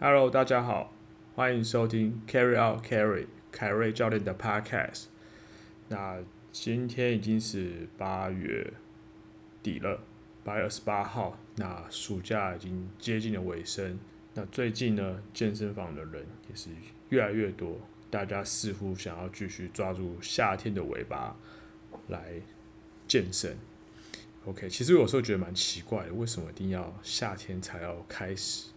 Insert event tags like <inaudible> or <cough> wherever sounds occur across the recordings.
Hello，大家好，欢迎收听 Carry Out Carry 凯瑞教练的 Podcast。那今天已经是八月底了，八月二十八号。那暑假已经接近了尾声。那最近呢，健身房的人也是越来越多，大家似乎想要继续抓住夏天的尾巴来健身。OK，其实有时候觉得蛮奇怪的，为什么一定要夏天才要开始？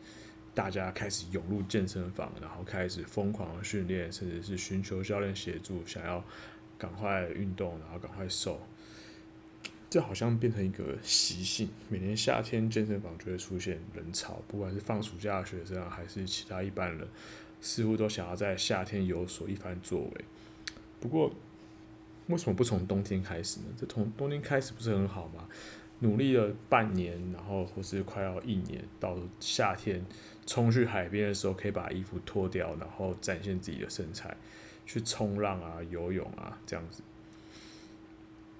大家开始涌入健身房，然后开始疯狂训练，甚至是寻求教练协助，想要赶快运动，然后赶快瘦。这好像变成一个习性，每年夏天健身房就会出现人潮，不管是放暑假的学生还是其他一般人，似乎都想要在夏天有所一番作为。不过，为什么不从冬天开始呢？这从冬天开始不是很好吗？努力了半年，然后或是快要一年，到夏天冲去海边的时候，可以把衣服脱掉，然后展现自己的身材，去冲浪啊、游泳啊这样子。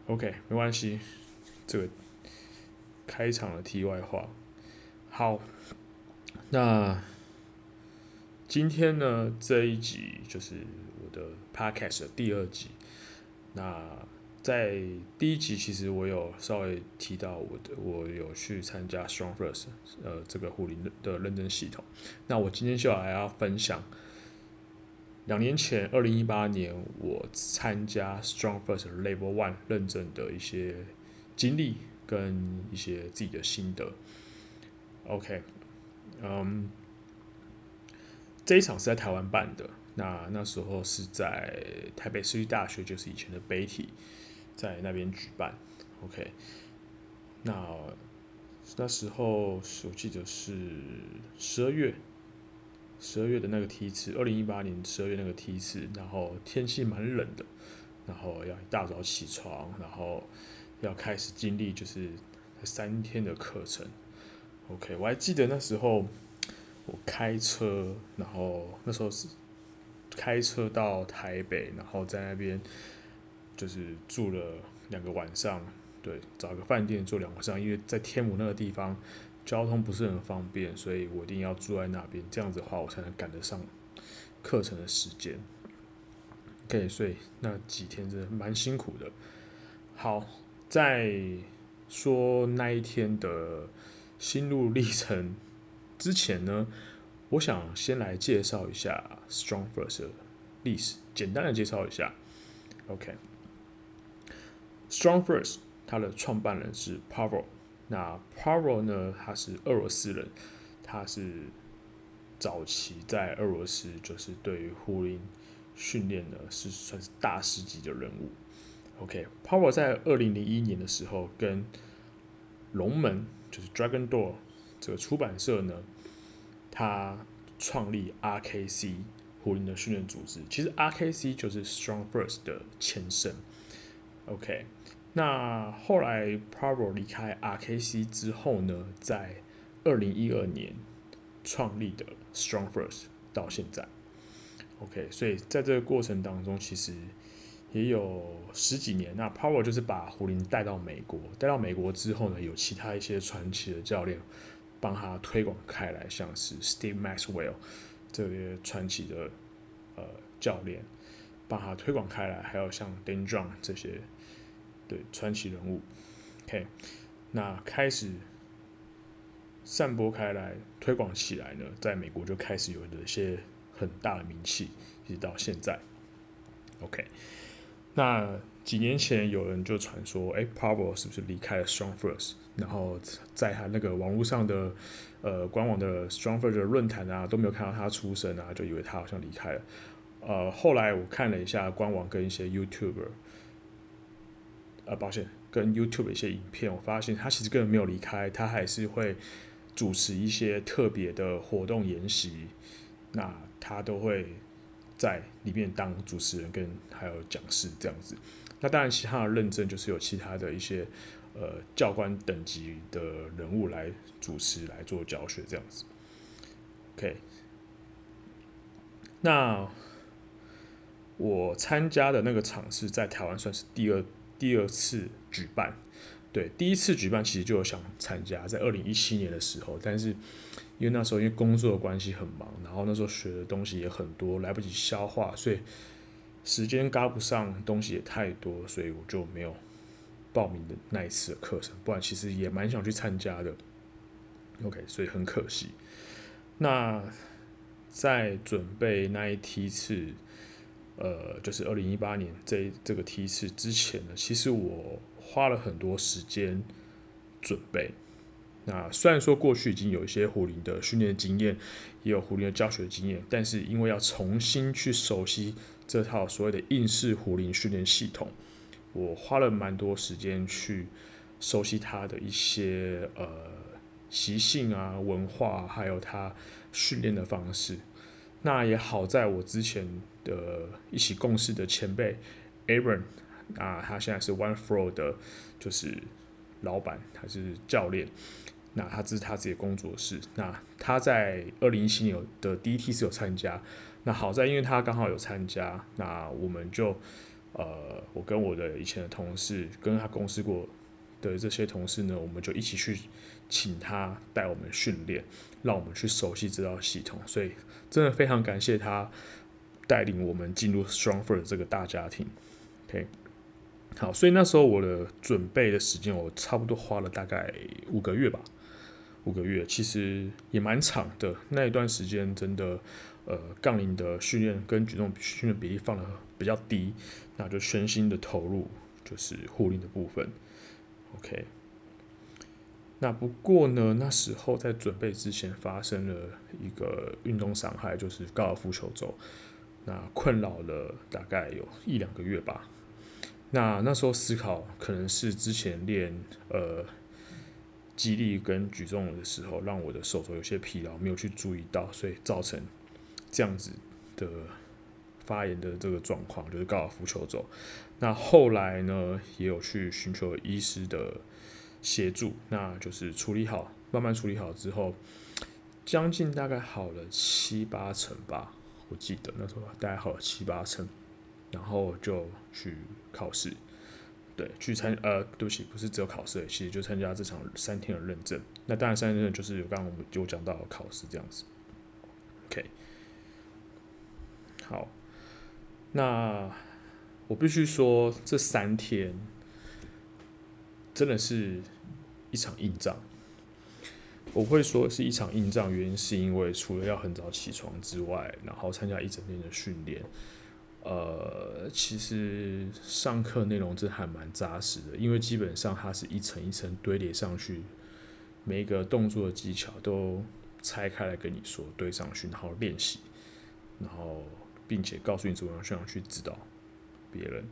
OK，没关系，这个开场的题外话。好，那今天呢，这一集就是我的 Podcast 的第二集，那。在第一集，其实我有稍微提到我的，我有去参加 Strong First，呃，这个护理的认证系统。那我今天就来要分享，两年前，二零一八年，我参加 Strong First Level One 认证的一些经历跟一些自己的心得。OK，嗯，这一场是在台湾办的，那那时候是在台北市立大学，就是以前的北体。在那边举办，OK，那那时候我记得是十二月，十二月的那个梯次，二零一八年十二月那个梯次，然后天气蛮冷的，然后要一大早起床，然后要开始经历就是三天的课程，OK，我还记得那时候我开车，然后那时候是开车到台北，然后在那边。就是住了两个晚上，对，找个饭店住两个晚上，因为在天母那个地方交通不是很方便，所以我一定要住在那边，这样子的话我才能赶得上课程的时间。OK，所以那几天真的蛮辛苦的。好，在说那一天的心路历程之前呢，我想先来介绍一下 Strong First 的历史，简单的介绍一下。OK。Strong First，它的创办人是 Pavel。那 Pavel 呢，他是俄罗斯人，他是早期在俄罗斯就是对于壶铃训练呢是算是大师级的人物。OK，Pavel 在二零零一年的时候跟龙门就是 Dragon Door 这个出版社呢，他创立 RKC 胡林的训练组织。其实 RKC 就是 Strong First 的前身。OK。那后来 Pavel 离开 RKC 之后呢，在二零一二年创立的 Strong First 到现在，OK，所以在这个过程当中，其实也有十几年。那 Pavel 就是把胡林带到美国，带到美国之后呢，有其他一些传奇的教练帮他推广开来，像是 Steve Maxwell 这些传奇的呃教练帮他推广开来，还有像 Dan j o n 这些。对，传奇人物，OK，那开始散播开来，推广起来呢，在美国就开始有了一些很大的名气，一直到现在，OK。那几年前有人就传说，哎，Pavel 是不是离开了 Strong First？然后在他那个网络上的呃官网的 Strong First 的论坛啊，都没有看到他出声啊，就以为他好像离开了。呃，后来我看了一下官网跟一些 YouTuber。呃，抱歉，跟 YouTube 一些影片，我发现他其实根本没有离开，他还是会主持一些特别的活动研习，那他都会在里面当主持人跟还有讲师这样子。那当然，其他的认证就是有其他的一些呃教官等级的人物来主持来做教学这样子。OK，那我参加的那个场次在台湾算是第二。第二次举办，对，第一次举办其实就有想参加，在二零一七年的时候，但是因为那时候因为工作的关系很忙，然后那时候学的东西也很多，来不及消化，所以时间赶不上，东西也太多，所以我就没有报名的那一次的课程。不然其实也蛮想去参加的。OK，所以很可惜。那在准备那一梯次，呃，就是二零一八年这这个梯次之前呢，其实我花了很多时间准备。那虽然说过去已经有一些壶铃的训练经验，也有壶铃的教学经验，但是因为要重新去熟悉这套所谓的硬式壶铃训练系统，我花了蛮多时间去熟悉它的一些呃习性啊、文化，还有它训练的方式。那也好在我之前的一起共事的前辈 Aaron 啊，他现在是 One Flow 的，就是老板还是教练。那他这是他自己的工作室。那他在二零一七年的第一梯次有参加。那好在因为他刚好有参加，那我们就呃，我跟我的以前的同事，跟他共事过的这些同事呢，我们就一起去请他带我们训练，让我们去熟悉这套系统。所以真的非常感谢他带领我们进入 StrongFirst 这个大家庭。OK。好，所以那时候我的准备的时间，我差不多花了大概五个月吧。五个月其实也蛮长的，那一段时间真的，呃，杠铃的训练跟举重训练比例放得比较低，那就全心的投入就是护令的部分。OK，那不过呢，那时候在准备之前发生了一个运动伤害，就是高尔夫球肘，那困扰了大概有一两个月吧。那那时候思考可能是之前练呃。肌力跟举重的时候，让我的手肘有些疲劳，没有去注意到，所以造成这样子的发炎的这个状况，就是高尔夫球肘。那后来呢，也有去寻求医师的协助，那就是处理好，慢慢处理好之后，将近大概好了七八成吧，我记得那时候大概好了七八成，然后就去考试。对，去参呃，对不起，不是只有考试，其实就参加这场三天的认证。那当然，三天认证就是有刚刚我们就讲到考试这样子。OK，好，那我必须说，这三天真的是一场硬仗。我会说是一场硬仗，原因是因为除了要很早起床之外，然后参加一整天的训练。呃，其实上课内容真还蛮扎实的，因为基本上它是一层一层堆叠上去，每一个动作的技巧都拆开来跟你说，堆上去，然后练习，然后并且告诉你怎么样这样去指导别人。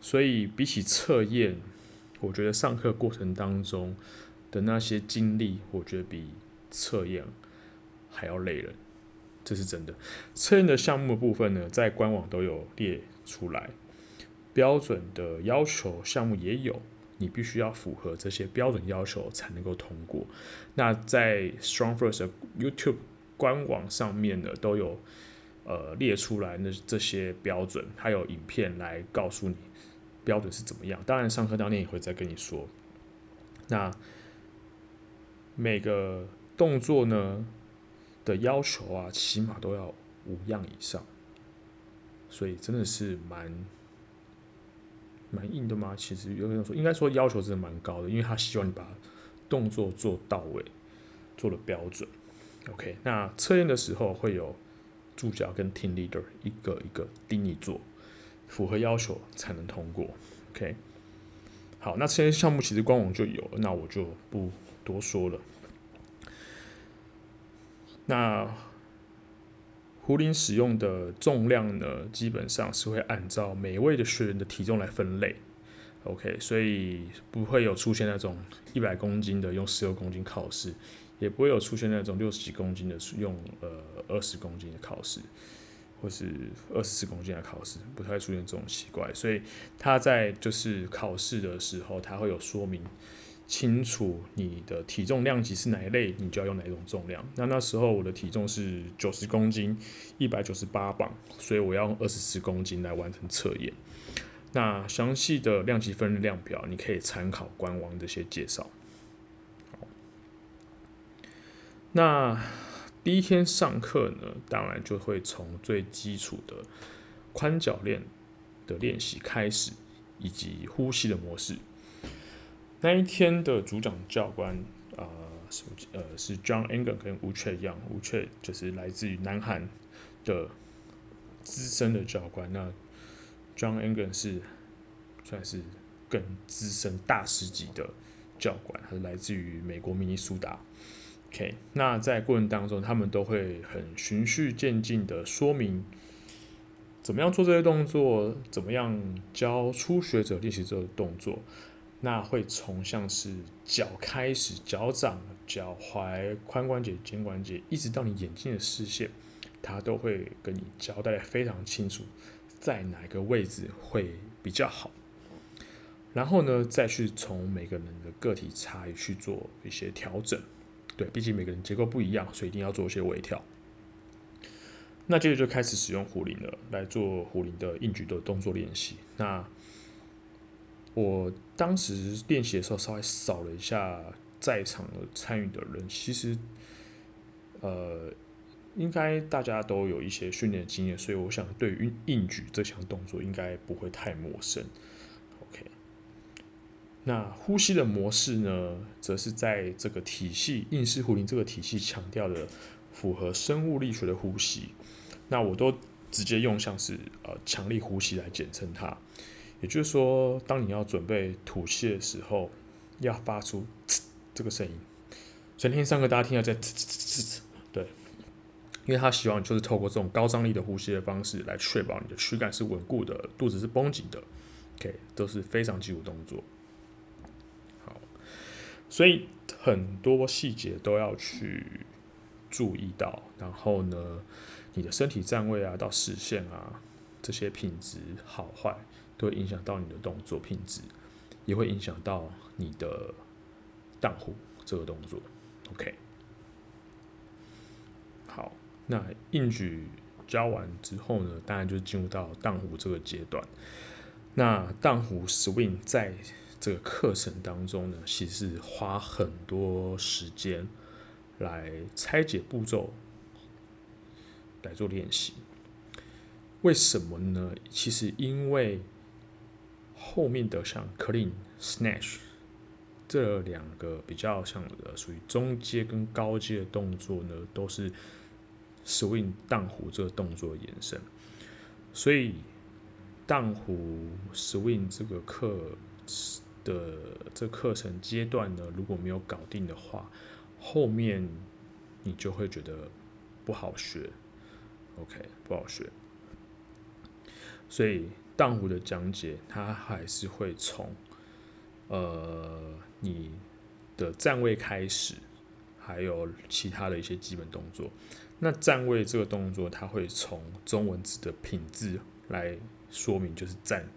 所以比起测验，我觉得上课过程当中的那些经历，我觉得比测验还要累人。这是真的。测验的项目的部分呢，在官网都有列出来，标准的要求项目也有，你必须要符合这些标准要求才能够通过。那在 StrongFirst YouTube 官网上面呢，都有呃列出来那这些标准，还有影片来告诉你标准是怎么样。当然，上课当天也会再跟你说。那每个动作呢，的要求啊，起码都要五样以上，所以真的是蛮蛮硬的嘛。其实有人说，应该说要求真的蛮高的，因为他希望你把动作做到位，做的标准。OK，那测验的时候会有助教跟 Team Leader 一个一个盯你做，符合要求才能通过。OK，好，那这些项目其实官网就有，那我就不多说了。那壶铃使用的重量呢，基本上是会按照每位的学员的体重来分类，OK，所以不会有出现那种一百公斤的用十六公斤考试，也不会有出现那种六十几公斤的用呃二十公斤的考试，或是二十四公斤的考试，不太出现这种奇怪，所以他在就是考试的时候，他会有说明。清楚你的体重量级是哪一类，你就要用哪一种重量。那那时候我的体重是九十公斤，一百九十八磅，所以我要用二十四公斤来完成测验。那详细的量级分量表，你可以参考官网这些介绍。那第一天上课呢，当然就会从最基础的宽脚链的练习开始，以及呼吸的模式。那一天的主讲教官啊，是呃是 John Engen 跟吴雀一样，吴雀就是来自于南韩的资深的教官，那 John Engen 是算是更资深大师级的教官，他是来自于美国明尼苏达。OK，那在过程当中，他们都会很循序渐进的说明怎么样做这些动作，怎么样教初学者练习这个动作。那会从像是脚开始，脚掌、脚踝、髋关节、肩关节，一直到你眼睛的视线，他都会跟你交代的非常清楚，在哪个位置会比较好。然后呢，再去从每个人的个体差异去做一些调整。对，毕竟每个人结构不一样，所以一定要做一些微调。那接着就开始使用壶铃了，来做壶铃的硬举的动作练习。那我当时练习的时候，稍微扫了一下在场的参与的人，其实，呃，应该大家都有一些训练经验，所以我想对于硬举这项动作应该不会太陌生。OK，那呼吸的模式呢，则是在这个体系硬式壶铃这个体系强调的符合生物力学的呼吸，那我都直接用像是呃强力呼吸来简称它。也就是说，当你要准备吐气的时候，要发出呲这个声音。整天上课大家听到在呲呲呲呲，对，因为他希望就是透过这种高张力的呼吸的方式来确保你的躯干是稳固的，肚子是绷紧的。OK，都是非常基础动作。好，所以很多细节都要去注意到。然后呢，你的身体站位啊，到视线啊，这些品质好坏。都会影响到你的动作品质，也会影响到你的荡壶这个动作。OK，好，那硬举教完之后呢，当然就进入到荡壶这个阶段。那荡壶 swing 在这个课程当中呢，其实花很多时间来拆解步骤来做练习。为什么呢？其实因为后面的像 clean、snatch 这两个比较像的属于中阶跟高阶的动作呢，都是 swing 荡弧这个动作延伸。所以荡弧 swing 这个课的这课程阶段呢，如果没有搞定的话，后面你就会觉得不好学。OK，不好学。所以。荡湖的讲解，它还是会从呃你的站位开始，还有其他的一些基本动作。那站位这个动作，它会从中文字的品质来说明，就是站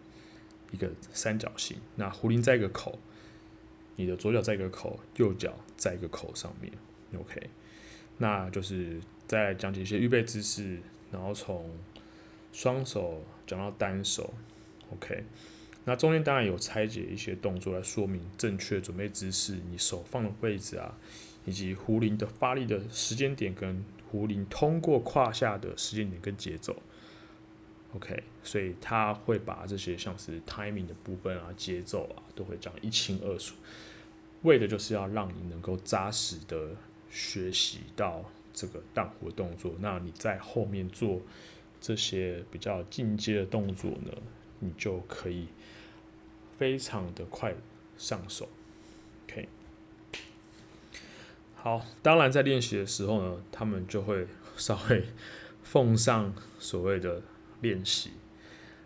一个三角形。那壶铃在一个口，你的左脚在一个口，右脚在一个口上面。OK，那就是再讲解一些预备姿势，然后从双手讲到单手，OK，那中间当然有拆解一些动作来说明正确准备姿势，你手放的位置啊，以及壶铃的发力的时间点跟壶铃通过胯下的时间点跟节奏，OK，所以他会把这些像是 timing 的部分啊、节奏啊，都会讲一清二楚，为的就是要让你能够扎实的学习到这个荡壶动作，那你在后面做。这些比较进阶的动作呢，你就可以非常的快上手。OK，好，当然在练习的时候呢，他们就会稍微奉上所谓的练习。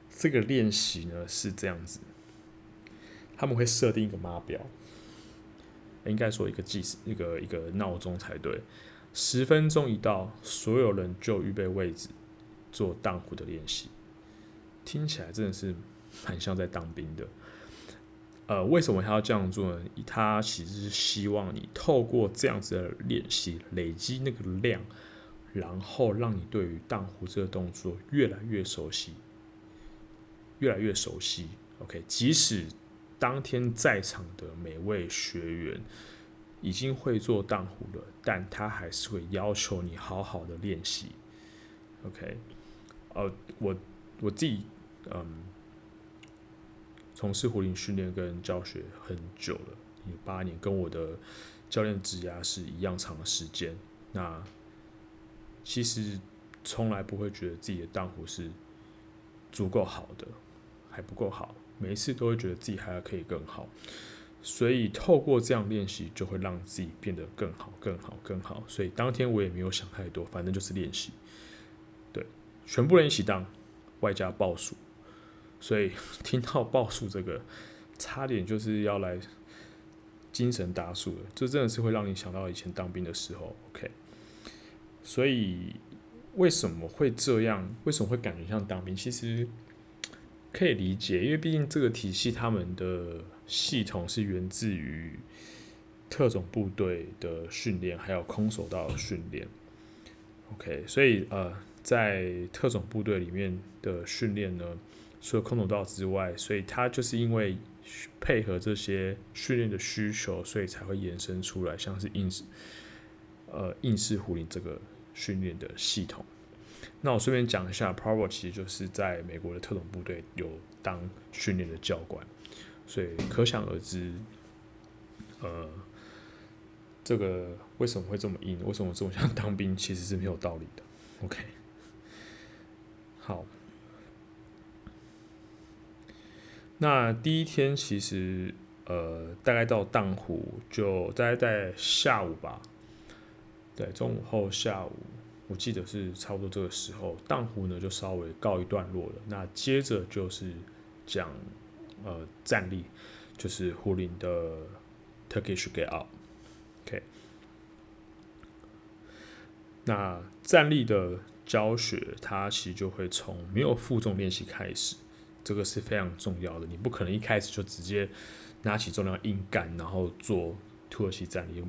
这个练习呢是这样子，他们会设定一个码表，应该说一个计时，一个一个闹钟才对。十分钟一到，所有人就预备位置。做荡壶的练习，听起来真的是很像在当兵的。呃，为什么他要这样做呢？他其实是希望你透过这样子的练习，累积那个量，然后让你对于荡壶这个动作越来越熟悉，越来越熟悉。OK，即使当天在场的每位学员已经会做荡壶了，但他还是会要求你好好的练习。OK，呃，我我自己嗯，从事壶铃训练跟教学很久了，有八年，跟我的教练职涯是一样长的时间。那其实从来不会觉得自己的当壶是足够好的，还不够好，每一次都会觉得自己还要可以更好。所以透过这样练习，就会让自己变得更好、更好、更好。所以当天我也没有想太多，反正就是练习。全部人一起当，外加报数。所以 <laughs> 听到报数这个，差点就是要来精神打数了。这真的是会让你想到以前当兵的时候。OK，所以为什么会这样？为什么会感觉像当兵？其实可以理解，因为毕竟这个体系他们的。系统是源自于特种部队的训练，还有空手道的训练。OK，所以呃，在特种部队里面的训练呢，除了空手道之外，所以他就是因为配合这些训练的需求，所以才会延伸出来，像是硬式呃硬式壶铃这个训练的系统。那我顺便讲一下，Provo 其实就是在美国的特种部队有当训练的教官。所以可想而知，呃，这个为什么会这么硬？为什么这么想当兵？其实是没有道理的。OK，好，那第一天其实呃，大概到荡湖就大概在下午吧，对，中午后下午，我记得是差不多这个时候，荡湖呢就稍微告一段落了。那接着就是讲。呃，站立就是壶铃的 Turkish get up，OK。那站立的教学，它其实就会从没有负重练习开始，这个是非常重要的。你不可能一开始就直接拿起重量硬干，然后做土耳其站立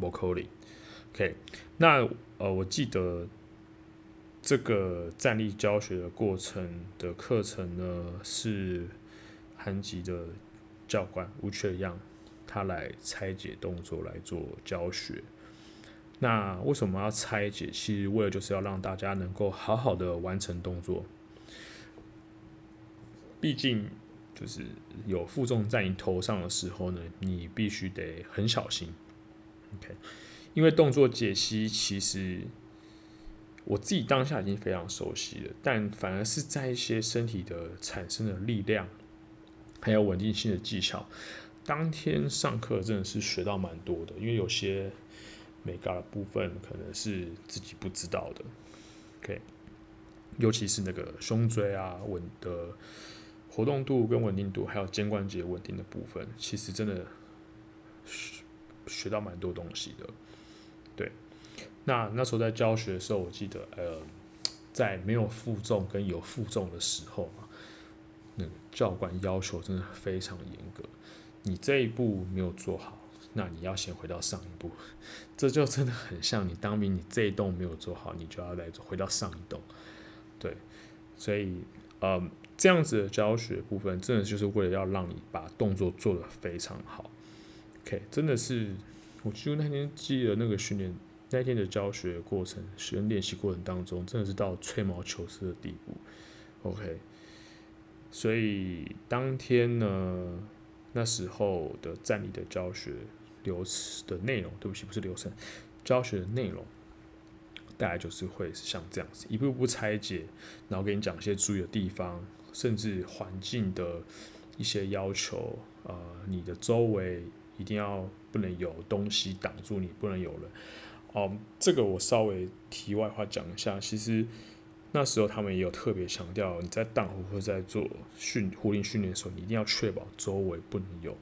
Vokoling，OK。那呃，我记得这个站立教学的过程的课程呢是。韩籍的教官吴雀样，他来拆解动作来做教学。那为什么要拆解？其实为了就是要让大家能够好好的完成动作。毕竟就是有负重在你头上的时候呢，你必须得很小心。OK，因为动作解析其实我自己当下已经非常熟悉了，但反而是在一些身体的产生的力量。还有稳定性的技巧，当天上课真的是学到蛮多的，因为有些美感的部分可能是自己不知道的。OK，尤其是那个胸椎啊稳的活动度跟稳定度，还有肩关节稳定的部分，其实真的学学到蛮多东西的。对，那那时候在教学的时候，我记得呃，在没有负重跟有负重的时候嘛。那个教官要求真的非常严格，你这一步没有做好，那你要先回到上一步，<laughs> 这就真的很像你当兵，你这一栋没有做好，你就要来回到上一栋，对，所以嗯，这样子的教学部分，真的就是为了要让你把动作做得非常好，OK，真的是，我就那天记得那个训练那天的教学过程，学练习过程当中，真的是到吹毛求疵的地步，OK。所以当天呢，那时候的站立的教学流程的内容，对不起，不是流程，教学的内容，大概就是会像这样子，一步步拆解，然后给你讲一些注意的地方，甚至环境的一些要求，呃，你的周围一定要不能有东西挡住你，不能有人。哦、这个我稍微题外话讲一下，其实。那时候他们也有特别强调，你在荡壶或在做训壶铃训练的时候，你一定要确保周围不能有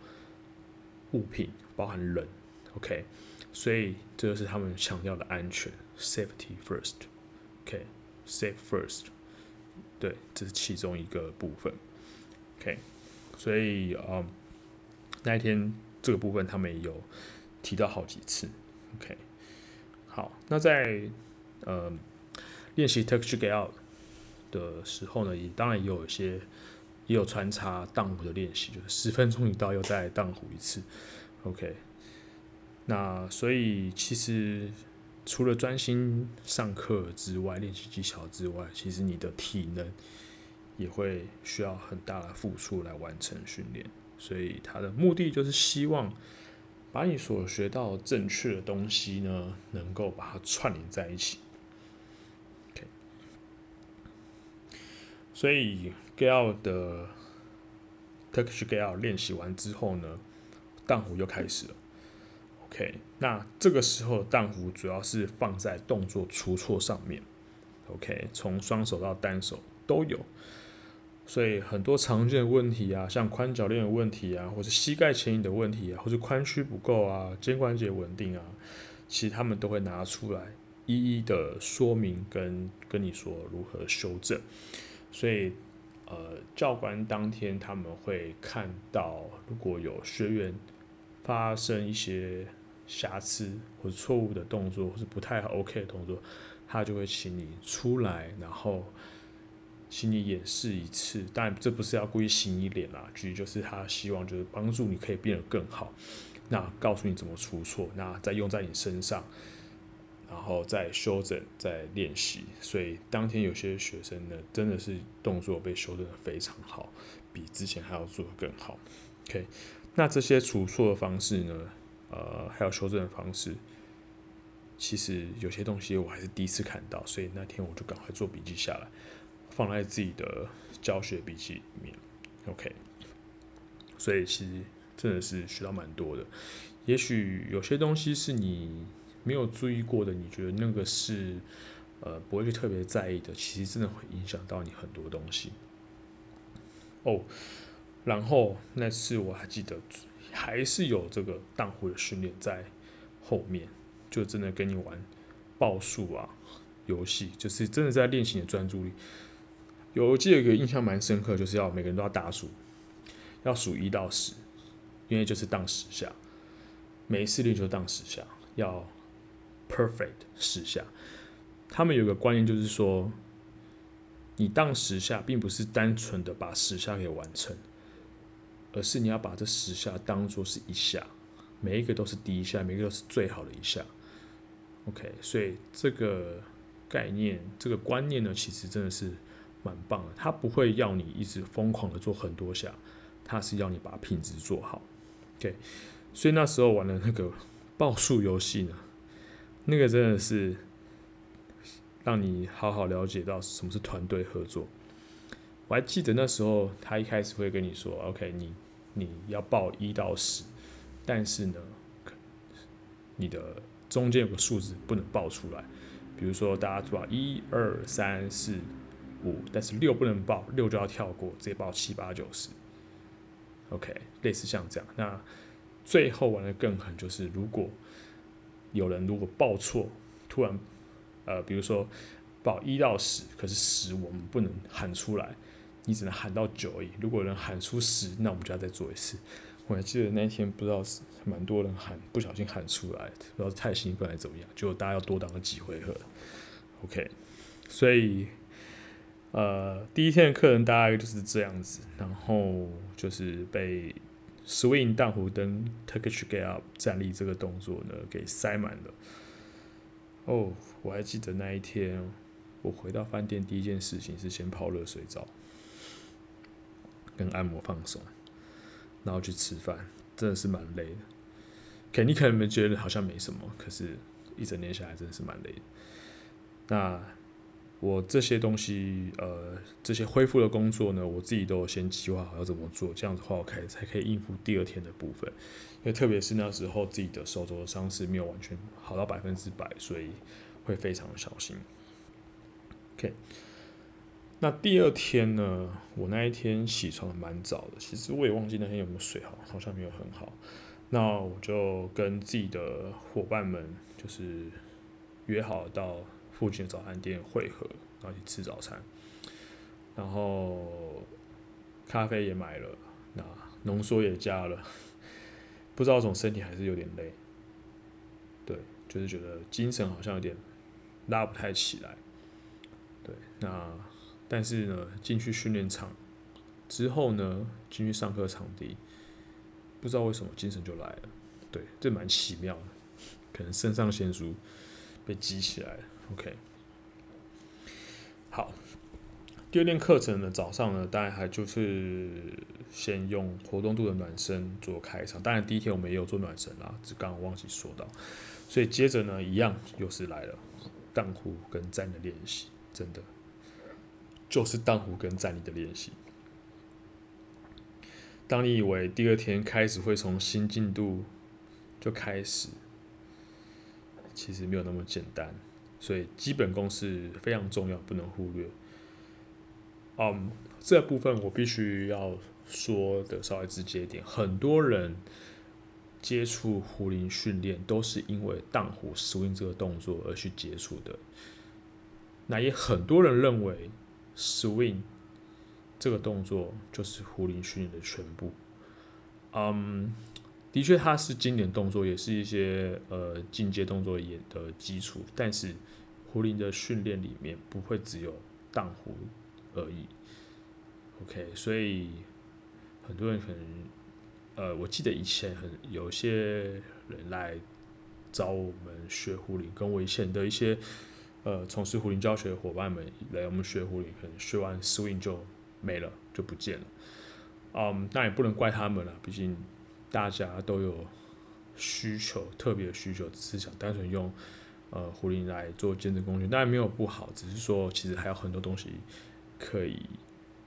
物品，包含人，OK？所以这就是他们强调的安全，safety first，OK？Safe first，对，这是其中一个部分，OK？所以嗯，那一天这个部分他们也有提到好几次，OK？好，那在嗯。练习 Turkish get up 的时候呢，也当然也有一些，也有穿插荡壶的练习，就是十分钟一到又再荡壶一次，OK。那所以其实除了专心上课之外，练习技巧之外，其实你的体能也会需要很大的付出来完成训练。所以他的目的就是希望把你所学到正确的东西呢，能够把它串联在一起。所以盖尔的 Turkish Get Out 练习完之后呢，荡壶又开始了。OK，那这个时候荡壶主要是放在动作出错上面。OK，从双手到单手都有，所以很多常见的问题啊，像宽脚链的问题啊，或者膝盖牵引的问题啊，或者髋屈不够啊，肩关节稳定啊，其实他们都会拿出来一一的说明跟跟你说如何修正。所以，呃，教官当天他们会看到，如果有学员发生一些瑕疵或者错误的动作，或是不太 OK 的动作，他就会请你出来，然后请你演示一次。当然，这不是要故意洗你脸啦，其实就是他希望就是帮助你可以变得更好。那告诉你怎么出错，那再用在你身上，然后再修正、再练习。所以当天有些学生呢，真的是动作被修正得非常好，比之前还要做得更好。OK，那这些出错的方式呢？呃，还有修正的方式，其实有些东西我还是第一次看到，所以那天我就赶快做笔记下来，放在自己的教学笔记里面。OK，所以其实真的是学到蛮多的。也许有些东西是你没有注意过的，你觉得那个是呃不会去特别在意的，其实真的会影响到你很多东西。哦，然后那次我还记得。还是有这个荡壶的训练在后面，就真的跟你玩报数啊游戏，就是真的在练习你的专注力。有我记得有一个印象蛮深刻，就是要每个人都要打数，要数一到十，因为就是荡十下，每一次练就荡十下，要 perfect 十下。他们有个观念就是说，你当十下，并不是单纯的把十下给完成。而是你要把这十下当做是一下，每一个都是第一下，每一个都是最好的一下。OK，所以这个概念、这个观念呢，其实真的是蛮棒的。它不会要你一直疯狂的做很多下，它是要你把品质做好。OK，所以那时候玩的那个 <laughs> 报数游戏呢，那个真的是让你好好了解到什么是团队合作。我还记得那时候，他一开始会跟你说：“OK，你你要报一到十，但是呢，你的中间有个数字不能报出来。比如说，大家报一二三四五，但是六不能报，六就要跳过，直接报七八九十。OK，类似像这样。那最后玩的更狠，就是如果有人如果报错，突然呃，比如说报一到十，可是十我们不能喊出来。”你只能喊到九而已。如果能喊出十，那我们就要再做一次。我还记得那天不知道是蛮多人喊，不小心喊出来，不知道是太兴奋还是怎么样，就大家要多当了几回合。OK，所以呃，第一天的客人大概就是这样子，然后就是被 swing 荡湖灯 Turkish get up 站立这个动作呢给塞满了。哦，我还记得那一天，我回到饭店第一件事情是先泡热水澡。跟按摩放松，然后去吃饭，真的是蛮累的。可你可能没觉得好像没什么，可是一整天下来真的是蛮累的。那我这些东西，呃，这些恢复的工作呢，我自己都有先计划好要怎么做，这样子的话，我可以才可以应付第二天的部分。因为特别是那时候自己的手肘的伤势没有完全好到百分之百，所以会非常小心。OK。那第二天呢？我那一天起床蛮早的，其实我也忘记那天有没有睡好，好像没有很好。那我就跟自己的伙伴们就是约好到附近的早餐店汇合，然后去吃早餐。然后咖啡也买了，那浓缩也加了。<laughs> 不知道从身体还是有点累，对，就是觉得精神好像有点拉不太起来。对，那。但是呢，进去训练场之后呢，进去上课场地，不知道为什么精神就来了。对，这蛮奇妙的，可能肾上腺素被激起来了。OK，好，第二天课程呢，早上呢，当然还就是先用活动度的暖身做开场。当然第一天我们也有做暖身啦，只刚刚忘记说到。所以接着呢，一样又是来了荡壶跟站的练习，真的就是荡壶跟站立的练习。当你以为第二天开始会从新进度就开始，其实没有那么简单。所以基本功是非常重要，不能忽略。嗯、um，这部分我必须要说的稍微直接一点。很多人接触壶铃训练都是因为荡壶 swing 这个动作而去接触的。那也很多人认为 swing 这个动作就是壶铃训练的全部。嗯、的确它是经典动作，也是一些呃进阶动作演的基础，但是。壶铃的训练里面不会只有荡壶而已，OK，所以很多人可能，呃，我记得以前很有些人来找我们学壶铃，跟我以前的一些呃从事壶铃教学的伙伴们来我们学壶铃，可能学完 swing 就没了，就不见了，嗯，那也不能怪他们了，毕竟大家都有需求，特别需求，只是想单纯用。呃，壶铃来做健身工具，当然没有不好，只是说其实还有很多东西可以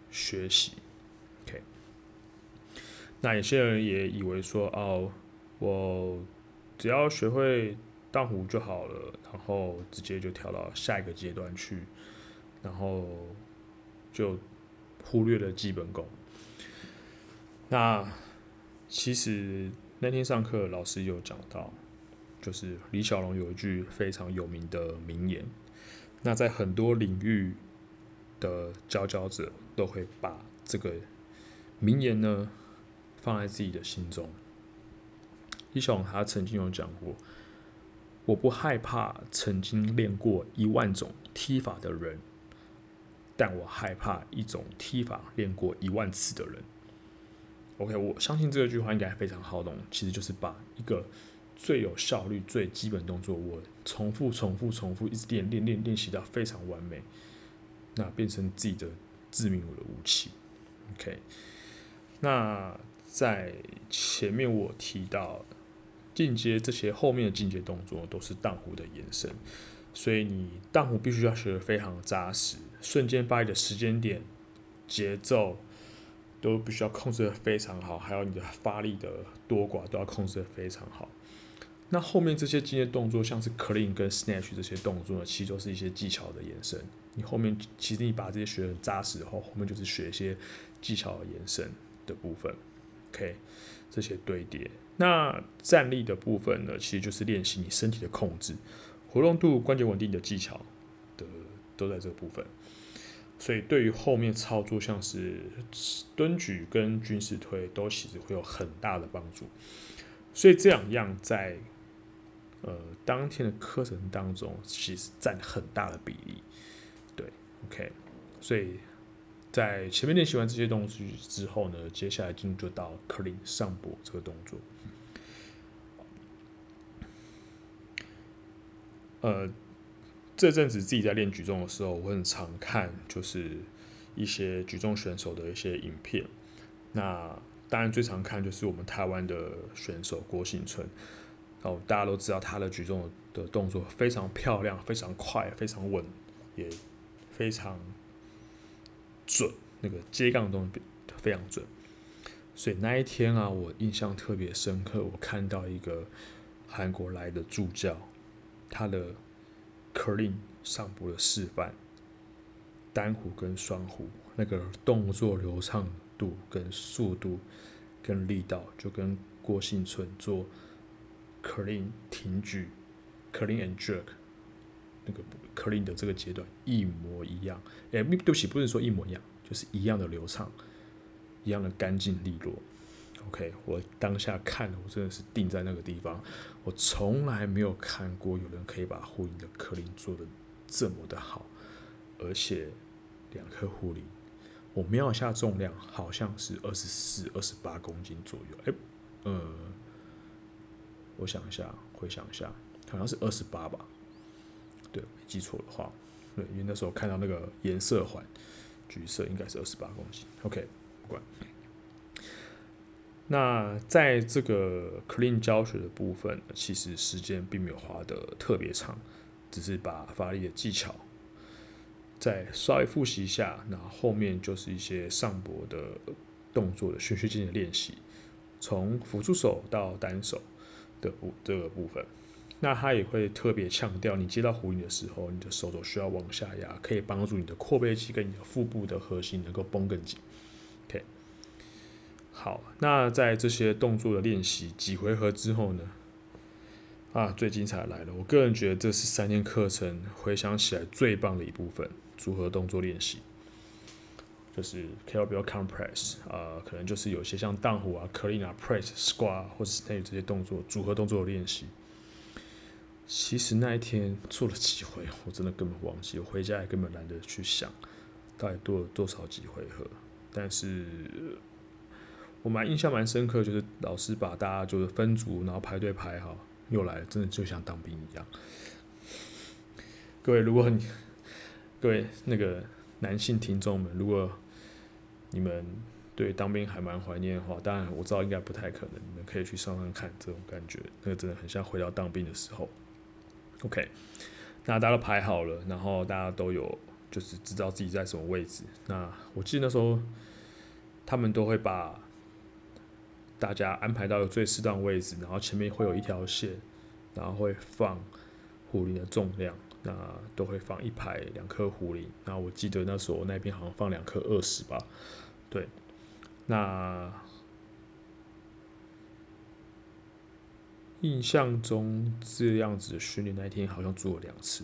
学习。OK，那有些人也以为说，哦，我只要学会荡壶就好了，然后直接就跳到下一个阶段去，然后就忽略了基本功。那其实那天上课老师有讲到。就是李小龙有一句非常有名的名言，那在很多领域的佼佼者都会把这个名言呢放在自己的心中。李小龙他曾经有讲过：“我不害怕曾经练过一万种踢法的人，但我害怕一种踢法练过一万次的人。” OK，我相信这句话应该非常好懂，其实就是把一个。最有效率、最基本动作，我重复、重复、重复，一直练、练、练、练习到非常完美，那变成自己的致命的武器。OK，那在前面我提到进阶这些后面的进阶动作都是荡壶的延伸，所以你荡壶必须要学得非常扎实，瞬间把你的时间点、节奏都必须要控制的非常好，还有你的发力的多寡都要控制的非常好。那后面这些进阶动作，像是 clean 跟 snatch 这些动作呢，其实都是一些技巧的延伸。你后面其实你把这些学扎实后，后面就是学一些技巧的延伸的部分。OK，这些堆叠。那站立的部分呢，其实就是练习你身体的控制、活动度、关节稳定的技巧的，都在这个部分。所以对于后面操作，像是蹲举跟军事推，都其实会有很大的帮助。所以这两样在。呃，当天的课程当中，其实占很大的比例，对，OK，所以在前面练习完这些东西之后呢，接下来进入就到 clean 上膊这个动作。呃，这阵子自己在练举重的时候，我很常看就是一些举重选手的一些影片。那当然最常看就是我们台湾的选手郭婞淳。哦，大家都知道他的举重的动作非常漂亮，非常快，非常稳，也非常准。那个接杠动作非常准，所以那一天啊，我印象特别深刻。我看到一个韩国来的助教，他的 clean 上部的示范，单弧跟双弧那个动作流畅度跟速度跟力道，就跟郭婞淳做。clean 挺举，clean and jerk，那个 clean 的这个阶段一模一样。哎、欸，对不起，不是说一模一样，就是一样的流畅，一样的干净利落。OK，我当下看，我真的是定在那个地方。我从来没有看过有人可以把壶铃的 clean 做得这么的好，而且两颗壶铃，我瞄一下重量，好像是二十四、二十八公斤左右。哎、呃。我想一下，回想一下，好像是二十八吧，对，没记错的话，对，因为那时候看到那个颜色环，橘色应该是二十八公斤。OK，不管。那在这个 clean 教学的部分，其实时间并没有花得特别长，只是把发力的技巧再稍微复习一下，那后面就是一些上搏的动作的循序渐进的练习，从辅助手到单手的部这个部分。那他也会特别强调，你接到壶铃的时候，你的手肘需要往下压，可以帮助你的阔背肌跟你的腹部的核心能够绷更紧。好，那在这些动作的练习几回合之后呢？啊，最精彩来了！我个人觉得这是三天课程回想起来最棒的一部分——组合动作练习，就是 Kettlebell Compress 啊，可能就是有些像荡壶啊、Clean 啊、Press、Squat 或者 Snatch 这些动作组合动作的练习。其实那一天做了几回，我真的根本忘记，我回家也根本懒得去想到底做了多少几回合，但是。我蛮印象蛮深刻，就是老师把大家就是分组，然后排队排好，又来，真的就像当兵一样。各位，如果你各位那个男性听众们，如果你们对当兵还蛮怀念的话，当然我知道应该不太可能，你们可以去上上看这种感觉，那个真的很像回到当兵的时候。OK，那大家都排好了，然后大家都有就是知道自己在什么位置。那我记得那时候他们都会把。大家安排到最适当位置，然后前面会有一条线，然后会放壶铃的重量，那都会放一排两颗壶铃。那我记得那时候那边好像放两颗二十吧，对。那印象中这样子的训练那一天好像做了两次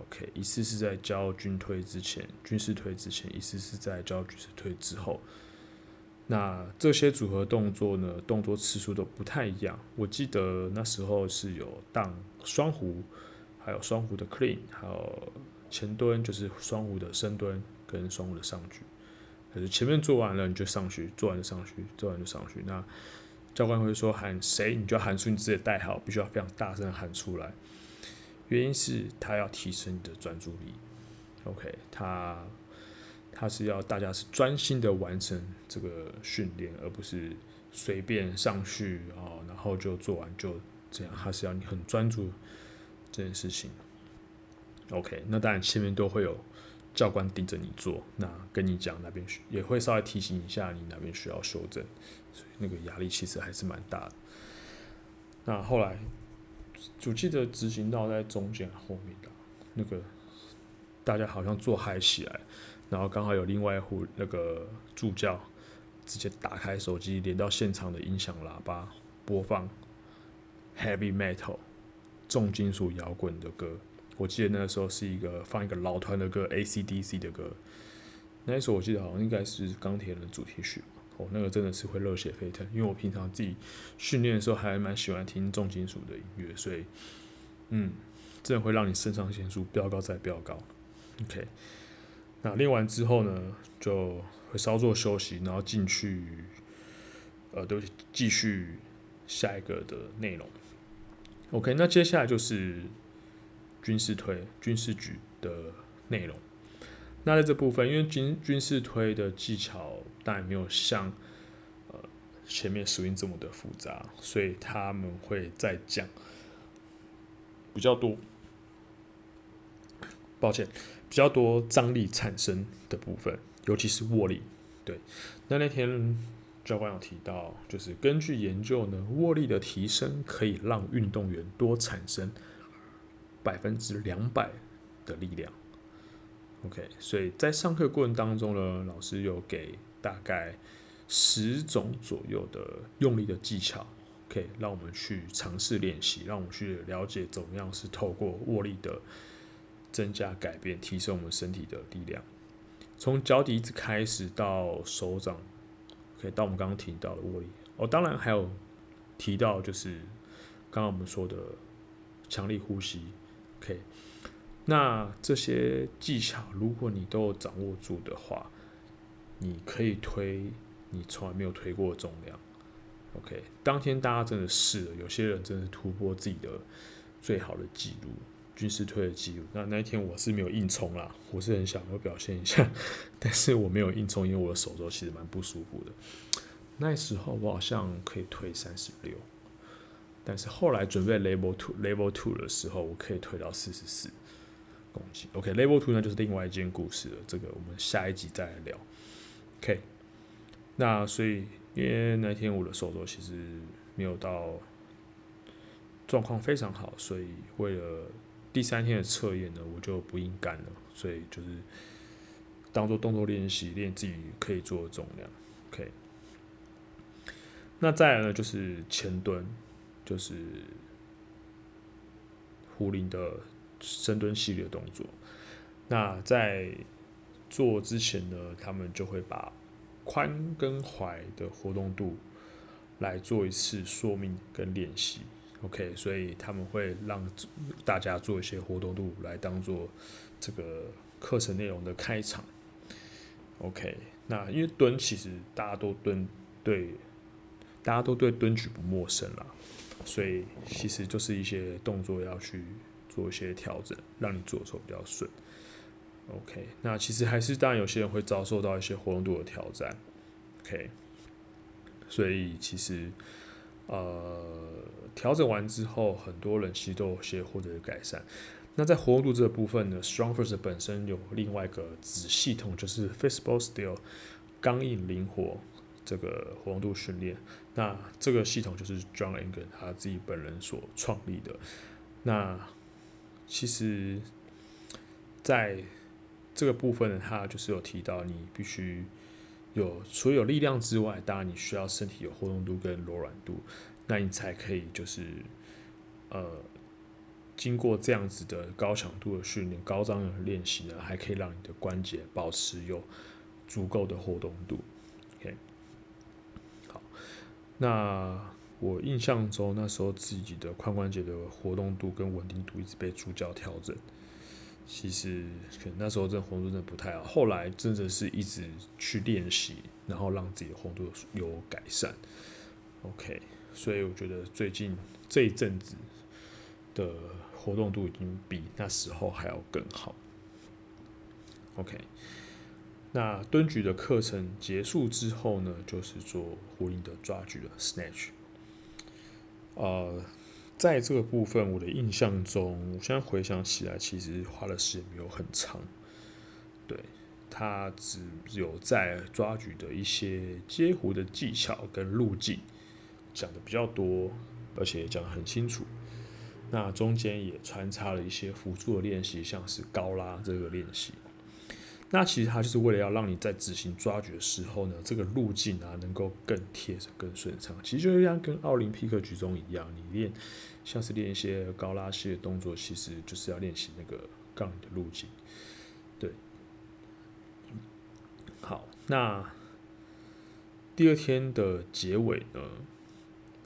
，OK，一次是在教军推之前，军事推之前，一次是在教军事推之后。那这些组合动作呢，动作次数都不太一样。我记得那时候是有荡双弧，还有双弧的 clean，还有前蹲，就是双弧的深蹲跟双弧的上举。可是前面做完了你就上去，做完就上去，做完就上去。那教官会说喊谁，你就喊出你自己的代号，必须要非常大声喊出来。原因是他要提升你的专注力。OK，他。他是要大家是专心的完成这个训练，而不是随便上去啊，然后就做完就这样。他是要你很专注这件事情。OK，那当然前面都会有教官盯着你做，那跟你讲哪边需也会稍微提醒一下你哪边需要修正，所以那个压力其实还是蛮大的。那后来就记得执行到在中间后面的那个，大家好像做嗨起来。然后刚好有另外一户那个助教，直接打开手机连到现场的音响喇叭，播放 heavy metal 重金属摇滚的歌。我记得那个时候是一个放一个老团的歌，AC/DC 的歌。那时候我记得好像应该是钢铁人的主题曲。哦，那个真的是会热血沸腾，因为我平常自己训练的时候还蛮喜欢听重金属的音乐，所以嗯，真的会让你肾上腺素飙高再飙高。OK。那练完之后呢，就会稍作休息，然后进去，呃，都继续下一个的内容。OK，那接下来就是军事推、军事举的内容。那在这部分，因为军军事推的技巧当然没有像呃前面 swing 这么的复杂，所以他们会再讲比较多。抱歉。比较多张力产生的部分，尤其是握力。对，那那天教官有提到，就是根据研究呢，握力的提升可以让运动员多产生百分之两百的力量。OK，所以在上课过程当中呢，老师有给大概十种左右的用力的技巧，可以让我们去尝试练习，让我们去了解怎么样是透过握力的。增加改变，提升我们身体的力量。从脚底一直开始到手掌，可以到我们刚刚提到的握力。哦，当然还有提到就是刚刚我们说的强力呼吸。OK，那这些技巧如果你都掌握住的话，你可以推你从来没有推过的重量。OK，当天大家真的试了，有些人真的突破自己的最好的记录，军事推的记录。那那一天我是没有硬冲啦，我是很想要表现一下，<laughs> 但是我没有硬冲，因为我的手肘其实蛮不舒服的。那时候我好像可以推三十六，但是后来准备 Level Two Level Two 的时候，我可以推到四十四公斤。OK，Level Two 呢就是另外一件故事了，这个我们下一集再来聊。OK，那所以因为那天我的手肘其实没有到状况非常好，所以为了第三天的测验呢，我就不硬干了，所以就是当做动作练习，练自己可以做的重量。OK。那再来呢，就是前蹲，就是壶铃的深蹲系列动作。那在做之前呢，他们就会把髋跟踝的活动度来做一次说明跟练习。OK，所以他们会让大家做一些活动度来当做这个课程内容的开场。OK，那因为蹲其实大家都蹲对。大家都对蹲举不陌生啦，所以其实就是一些动作要去做一些调整，让你做的时候比较顺。OK，那其实还是当然有些人会遭受到一些活动度的挑战。OK，所以其实呃调整完之后，很多人其实都有些获得改善。那在活动度这个部分呢，StrongFirst 本身有另外一个子系统，就是 Flexible Steel 刚硬灵活。这个活动度训练，那这个系统就是 John Engen 他自己本人所创立的。那其实，在这个部分呢，他就是有提到，你必须有除有力量之外，当然你需要身体有活动度跟柔软度，那你才可以就是呃，经过这样子的高强度的训练、高张的练习呢，还可以让你的关节保持有足够的活动度。OK，好那我印象中，那时候自己的髋关节的活动度跟稳定度一直被助教调整。其实可能那时候这活动度真的不太好，后来真的是一直去练习，然后让自己的活动度有改善。OK，所以我觉得最近这一阵子的活动度已经比那时候还要更好。OK。那蹲举的课程结束之后呢，就是做壶铃的抓举的 snatch。呃，在这个部分，我的印象中，我现在回想起来，其实花的时间没有很长。对，他只有在抓举的一些接壶的技巧跟路径讲的比较多，而且讲的很清楚。那中间也穿插了一些辅助的练习，像是高拉这个练习。那其实它就是为了要让你在执行抓举的时候呢，这个路径啊能够更贴着、更顺畅。其实就像跟奥林匹克举重一样，你练像是练一些高拉系的动作，其实就是要练习那个杠铃的路径。对，好，那第二天的结尾呢，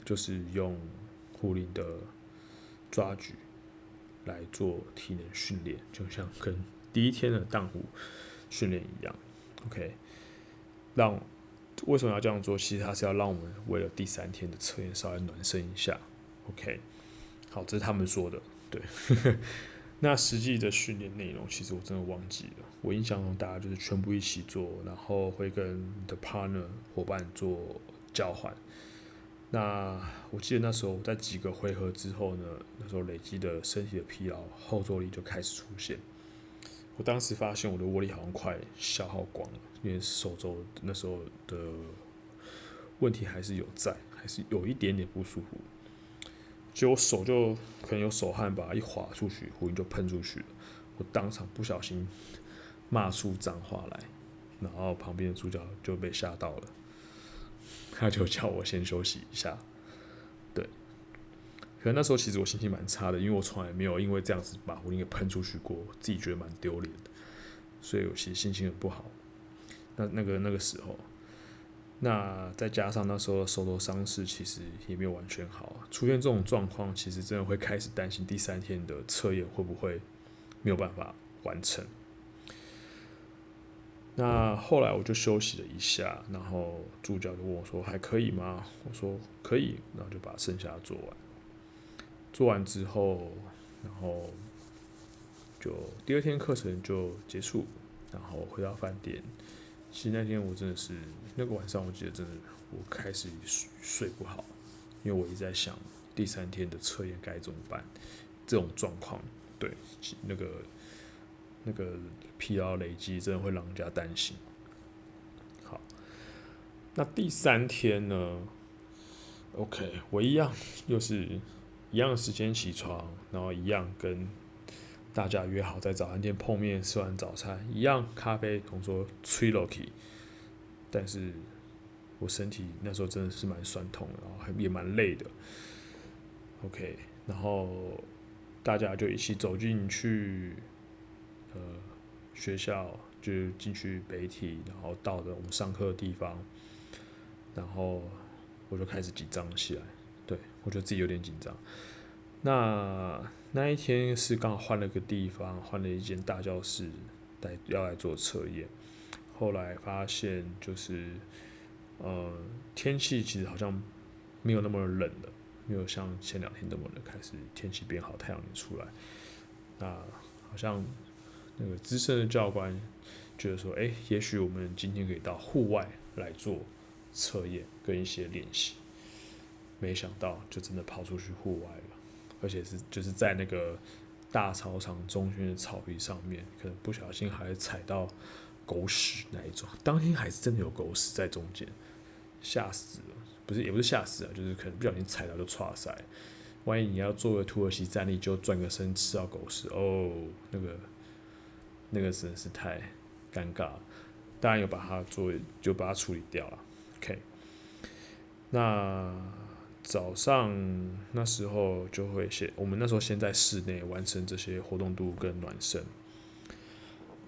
就是用壶铃的抓举来做体能训练，就像跟第一天的荡壶。训练一样，OK，让为什么要这样做？其实它是要让我们为了第三天的测验稍微暖身一下，OK。好，这是他们说的，对。<laughs> 那实际的训练内容，其实我真的忘记了。我印象中大家就是全部一起做，然后会跟你的 partner 伙伴做交换。那我记得那时候在几个回合之后呢，那时候累积的身体的疲劳后坐力就开始出现。我当时发现我的握力好像快消耗光了，因为手肘那时候的问题还是有在，还是有一点点不舒服。就我手就可能有手汗吧，一滑出去，壶就喷出去了。我当场不小心骂出脏话来，然后旁边的助教就被吓到了，他就叫我先休息一下。可能那时候其实我心情蛮差的，因为我从来没有因为这样子把壶铃给喷出去过，自己觉得蛮丢脸的，所以我其实心情很不好。那那个那个时候，那再加上那时候手头伤势其实也没有完全好，出现这种状况，其实真的会开始担心第三天的测验会不会没有办法完成。那后来我就休息了一下，然后助教就问我说：“还可以吗？”我说：“可以。”然后就把剩下的做完。做完之后，然后就第二天课程就结束，然后回到饭店。其实那天我真的是那个晚上，我记得真的我开始睡睡不好，因为我一直在想第三天的测验该怎么办。这种状况，对，那个那个疲劳累积，真的会让人家担心。好，那第三天呢？OK，我一样又是一样的时间起床，然后一样跟大家约好在早餐店碰面，吃完早餐一样咖啡，同桌吹落去。但是我身体那时候真的是蛮酸痛，然后也蛮累的。OK，然后。大家就一起走进去，呃，学校就进去北体，然后到了我们上课的地方，然后我就开始紧张起来，对，我觉得自己有点紧张。那那一天是刚换了个地方，换了一间大教室来要来做测验。后来发现就是，呃，天气其实好像没有那么冷了。没有像前两天那么冷，开始天气变好，太阳也出来。那好像那个资深的教官觉得说，哎，也许我们今天可以到户外来做测验跟一些练习。没想到就真的跑出去户外了，而且是就是在那个大操场中间的草皮上面，可能不小心还踩到狗屎那一种。当天还是真的有狗屎在中间，吓死了。不是，也不是吓死啊，就是可能不小心踩到就剉赛。万一你要做个土耳其站立，就转个身吃到狗屎哦，那个那个真的是太尴尬了。当然有把它做，就把它处理掉了。OK，那早上那时候就会先，我们那时候先在室内完成这些活动度跟暖身。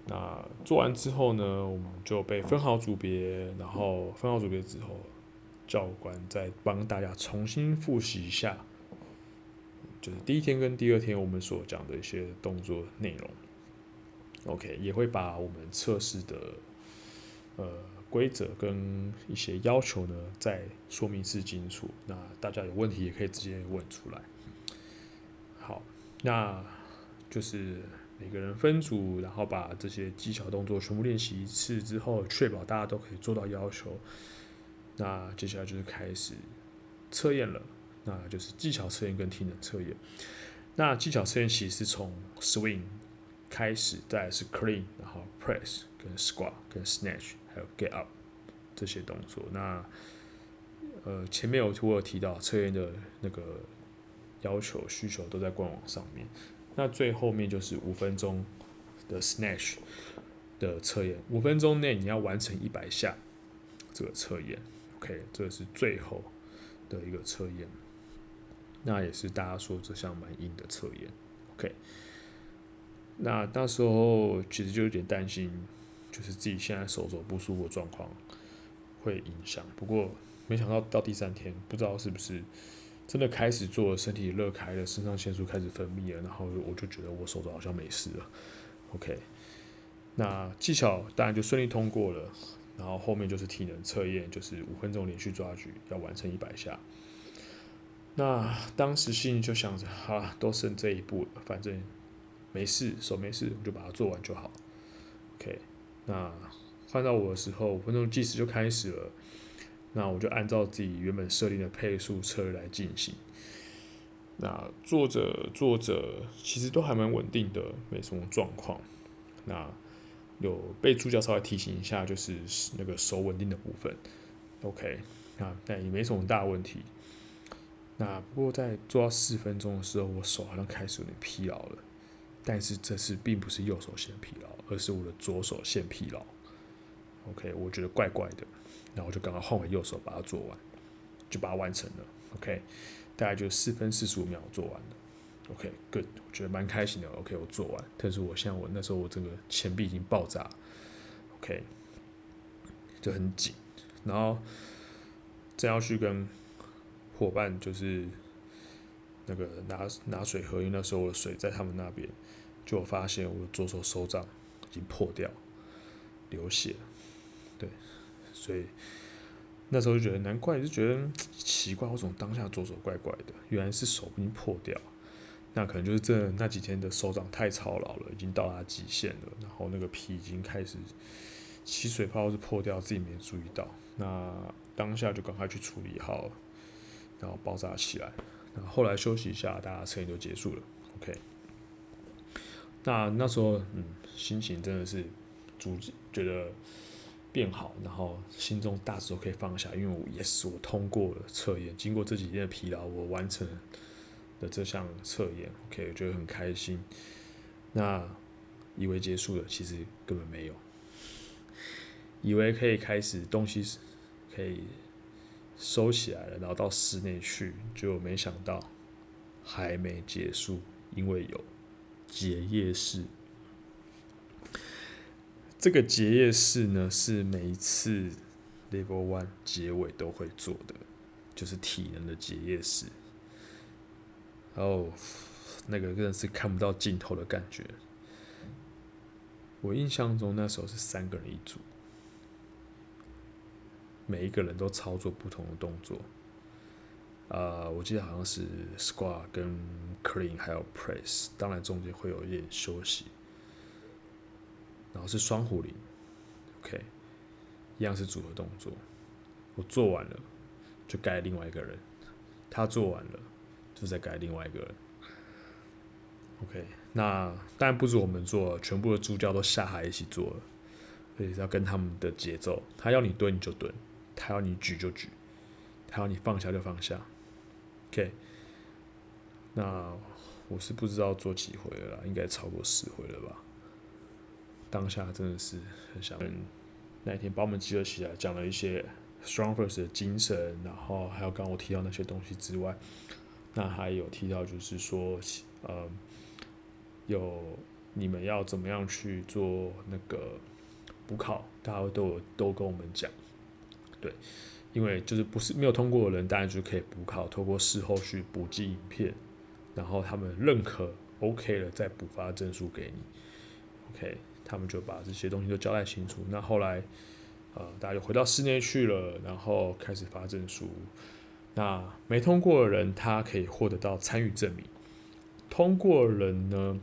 那做完之后呢，我们就被分好组别，然后分好组别之后。教官再帮大家重新复习一下，就是第一天跟第二天我们所讲的一些动作内容。OK，也会把我们测试的呃规则跟一些要求呢再说明是清楚。那大家有问题也可以直接问出来。好，那就是每个人分组，然后把这些技巧动作全部练习一次之后，确保大家都可以做到要求。那接下来就是开始测验了，那就是技巧测验跟体能测验。那技巧测验其实是从 swing 开始，再来是 clean，然后 press 跟 squat 跟 snatch，还有 get up 这些动作。那呃前面有我有提到测验的那个要求需求都在官网上面。那最后面就是五分钟的 snatch 的测验，五分钟内你要完成一百下这个测验。OK，这是最后的一个测验，那也是大家说这项蛮硬的测验。OK，那那时候其实就有点担心，就是自己现在手肘不舒服状况会影响。不过没想到到第三天，不知道是不是真的开始做，身体热开了，肾上腺素开始分泌了，然后我就觉得我手肘好像没事了。OK，那技巧当然就顺利通过了。然后后面就是体能测验，就是五分钟连续抓举要完成一百下。那当时心里就想着，啊，都剩这一步了，反正没事，手没事，我就把它做完就好。OK，那换到我的时候，五分钟计时就开始了。那我就按照自己原本设定的配速策略来进行。那做着做着，其实都还蛮稳定的，没什么状况。那有被助教稍微提醒一下，就是那个手稳定的部分，OK，啊，但也没什么大问题。那不过在做到四分钟的时候，我手好像开始有点疲劳了。但是这次并不是右手先疲劳，而是我的左手先疲劳。OK，我觉得怪怪的，然后我就赶快换回右手把它做完，就把它完成了。OK，大概就四分四十五秒做完了。OK，good，、我觉得蛮开心的。OK，我做完，但是我现在我那时候我整个前臂已经爆炸，OK，就很紧。然后正要去跟伙伴就是那个拿拿水喝，因为那时候我的水在他们那边，就我发现我的左手手掌已经破掉。流血，对，所以那时候就觉得难怪，就觉得奇怪，为什么当下左手怪怪的？原来是手已经破掉，那可能就是这那几天的手掌太操劳了，已经到达极限了，然后那个皮已经开始起水泡是破掉，自己没注意到，那当下就赶快去处理好，然后包扎起来，然后后来休息一下，大家测验就结束了，OK。那那时候，嗯，心情真的是逐渐觉得变好，然后心中大石头可以放下，因为我也是我通过了测验，经过这几天的疲劳，我完成了这项测验，OK，我觉得很开心。那以为结束了，其实根本没有，以为可以开始东西可以收起来了，然后到室内去，就没想到还没结束，因为有。结业式，这个结业式呢，是每一次 Level One 结尾都会做的，就是体能的结业式。然后那个真的是看不到尽头的感觉。我印象中那时候是三个人一组，每一个人都操作不同的动作。呃，我记得好像是 squat 跟 clean 还有 press，当然中间会有一点休息，然后是双壶铃，OK，一样是组合动作。我做完了就该另外一个人，他做完了就再该另外一个人，OK。那当然不止我们做，全部的助教都下海一起做了，所以要跟他们的节奏。他要你蹲你就蹲，他要你举就举，他要你放下就放下。OK，那我是不知道做几回了啦，应该超过十回了吧。当下真的是很想，那一天把我们集合起来，讲了一些 StrongFirst 的精神，然后还有刚我提到那些东西之外，那还有提到就是说，呃，有你们要怎么样去做那个补考，大家都有都跟我们讲，对。因为就是不是没有通过的人，当然就可以补考，透过事后去补寄影片，然后他们认可 OK 了，再补发证书给你。OK，他们就把这些东西都交代清楚。那后来，呃，大家就回到室内去了，然后开始发证书。那没通过的人，他可以获得到参与证明；通过的人呢，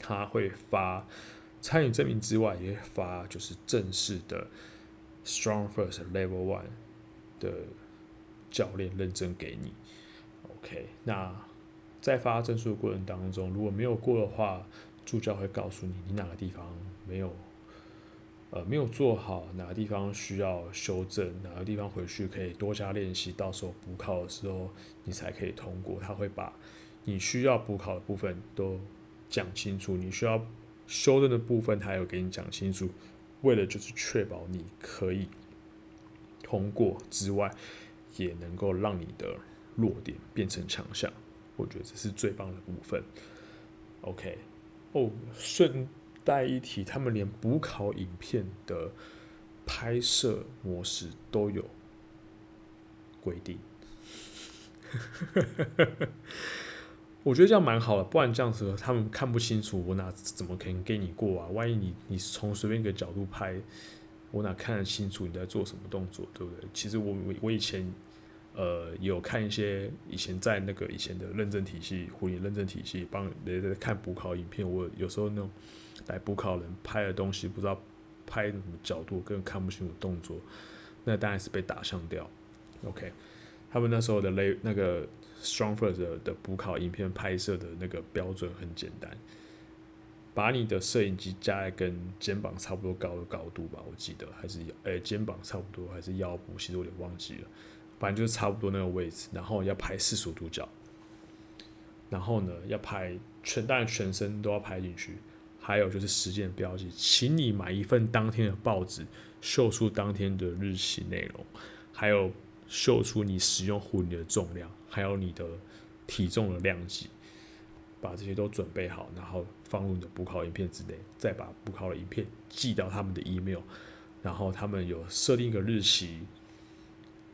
他会发参与证明之外，也发就是正式的。StrongFirst Level One 的教练认证给你，OK。那在发证书的过程当中，如果没有过的话，助教会告诉你你哪个地方没有，呃，没有做好，哪个地方需要修正，哪个地方回去可以多加练习，到时候补考的时候你才可以通过。他会把你需要补考的部分都讲清楚，你需要修正的部分他有给你讲清楚。为了就是确保你可以通过之外，也能够让你的弱点变成强项，我觉得这是最棒的部分。OK，哦，顺带一提，他们连补考影片的拍摄模式都有规定。<laughs> 我觉得这样蛮好的，不然这样子他们看不清楚，我哪怎么可能给你过啊？万一你你从随便一个角度拍，我哪看得清楚你在做什么动作，对不对？其实我我以前呃有看一些以前在那个以前的认证体系，护理认证体系帮人家看补考影片，我有时候那种来补考人拍的东西不知道拍什么角度，根本看不清楚动作，那当然是被打上掉。OK，他们那时候的雷那个。StrongFirst 的补考影片拍摄的那个标准很简单，把你的摄影机架在跟肩膀差不多高的高度吧，我记得还是诶、欸、肩膀差不多还是腰部，其实我有点忘记了，反正就是差不多那个位置，然后要拍四十五度角，然后呢要拍全，当然全身都要拍进去，还有就是时间标记，请你买一份当天的报纸，秀出当天的日期内容，还有。秀出你使用壶铃的重量，还有你的体重的量级，把这些都准备好，然后放入你的补考影片之内，再把补考的影片寄到他们的 email，然后他们有设定一个日期，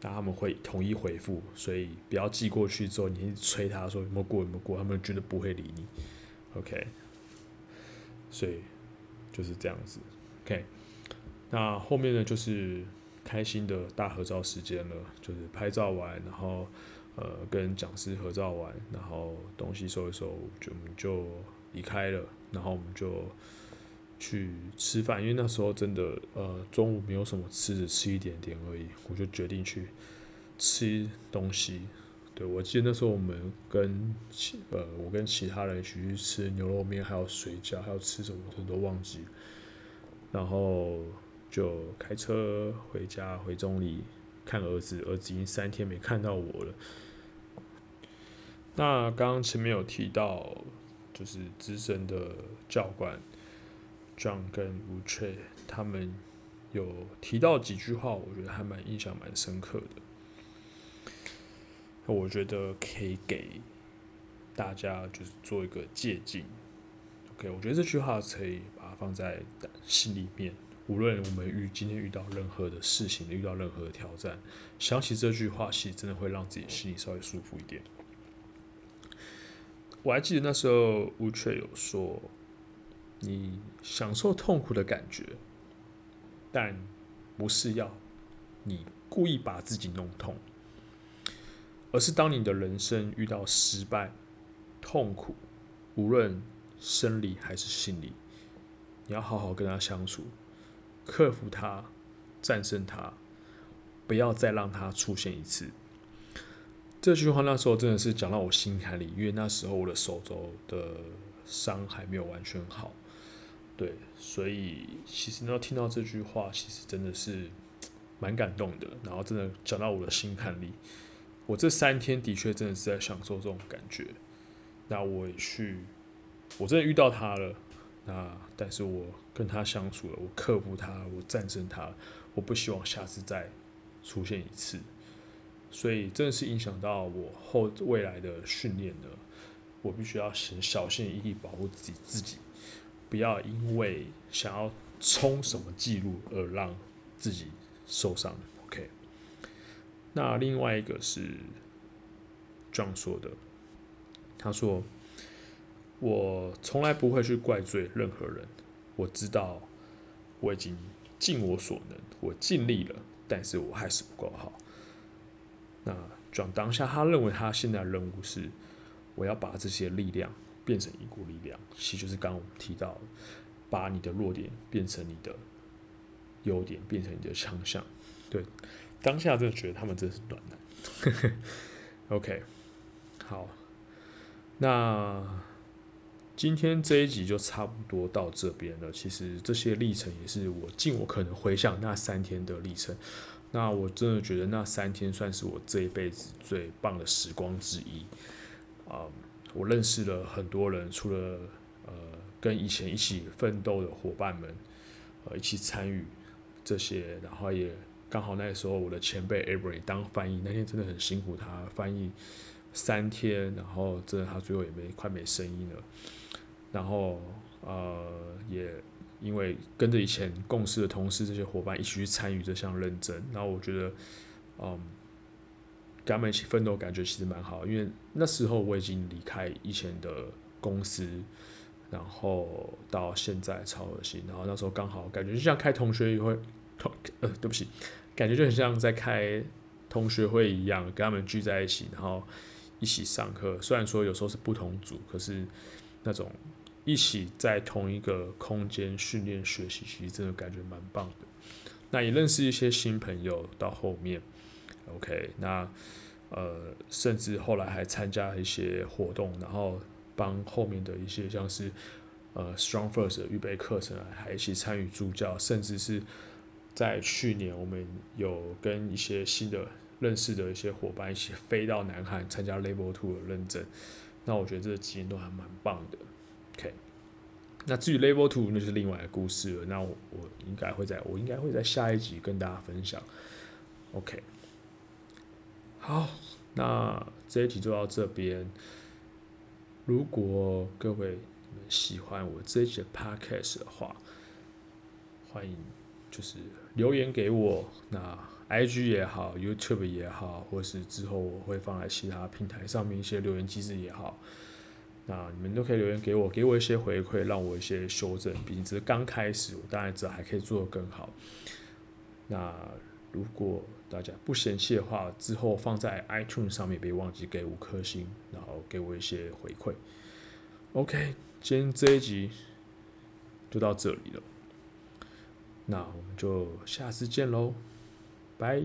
那他们会统一回复，所以不要寄过去之后，你催他说有没有过有没有过，他们绝对不会理你。OK，所以就是这样子。OK，那后面呢，就是开心的大合照时间了，就是拍照完，然后呃跟讲师合照完，然后东西收一收，就我们就离开了，然后我们就去吃饭，因为那时候真的呃中午没有什么吃的，吃一点点而已，我就决定去吃东西。对，我记得那时候我们跟其呃我跟其他人一起去吃牛肉面，还有水饺，还有吃什么我都忘记，然后就开车回家回中里看儿子，儿子已经三天没看到我了。那刚刚前面有提到，就是资深的教官 John 跟 Uche 他们有提到几句话，我觉得还蛮印象蛮深刻的。我觉得可以给大家就是做一个借鉴。OK，我觉得这句话可以把它放在心里面。无论我们遇今天遇到任何的事情，遇到任何的挑战，想起这句话，其实真的会让自己心里稍微舒服一点。我还记得那时候吴雀有说：“你享受痛苦的感觉，但不是要你故意把自己弄痛。”而是当你的人生遇到失败、痛苦，无论生理还是心理，你要好好跟他相处，克服他，战胜他，不要再让他出现一次。这句话那时候真的是讲到我心坎里，因为那时候我的手肘的伤还没有完全好，对，所以其实呢，听到这句话，其实真的是蛮感动的，然后真的讲到我的心坎里。我这三天的确真的是在享受这种感觉。那我也去，我真的遇到他了。那但是我跟他相处了，我克服他，我战胜他。我不希望下次再出现一次。所以真的是影响到我后未来的训练了。我必须要先小心翼翼保护自己，自己不要因为想要冲什么记录而让自己受伤。OK。那另外一个是这样说的，他说：“我从来不会去怪罪任何人，我知道我已经尽我所能，我尽力了，但是我还是不够好。”那转当下，他认为他现在的任务是，我要把这些力量变成一股力量，其实就是刚刚我们提到，把你的弱点变成你的优点，变成你的强项，对。当下真的觉得他们真是暖男，<laughs> OK，好，那今天这一集就差不多到这边了。其实这些历程也是我尽我可能回想那三天的历程。那我真的觉得那三天算是我这一辈子最棒的时光之一。啊，我认识了很多人，除了呃跟以前一起奋斗的伙伴们，呃一起参与这些，然后也。刚好那时候我的前辈 Avery 当翻译，那天真的很辛苦，他翻译三天，然后真的他最后也没快没声音了。然后呃也因为跟着以前共事的同事这些伙伴一起去参与这项认证，然后我觉得嗯跟他们一起奋斗，感觉其实蛮好，因为那时候我已经离开以前的公司，然后到现在超恶心，然后那时候刚好感觉就像开同学会。呃，对不起，感觉就很像在开同学会一样，跟他们聚在一起，然后一起上课。虽然说有时候是不同组，可是那种一起在同一个空间训练学习，其实真的感觉蛮棒的。那也认识一些新朋友，到后面，OK，那呃，甚至后来还参加一些活动，然后帮后面的一些像是呃 Strong First 的预备课程，还一起参与助教，甚至是。在去年，我们有跟一些新的认识的一些伙伴一起飞到南韩参加 Level Two 的认证，那我觉得这个经验都还蛮棒的。OK，那至于 Level Two 那就是另外一个故事了。那我我应该会在我应该会在下一集跟大家分享。OK，好，那这一集就到这边。如果各位喜欢我这一集的 Podcast 的话，欢迎就是。留言给我，那 IG 也好，YouTube 也好，或是之后我会放在其他平台上面一些留言机制也好，那你们都可以留言给我，给我一些回馈，让我一些修正。毕竟这是刚开始，我当然知道还可以做得更好。那如果大家不嫌弃的话，之后放在 iTunes 上面，别忘记给五颗星，然后给我一些回馈。OK，今天这一集就到这里了，那我们就下次见喽，拜。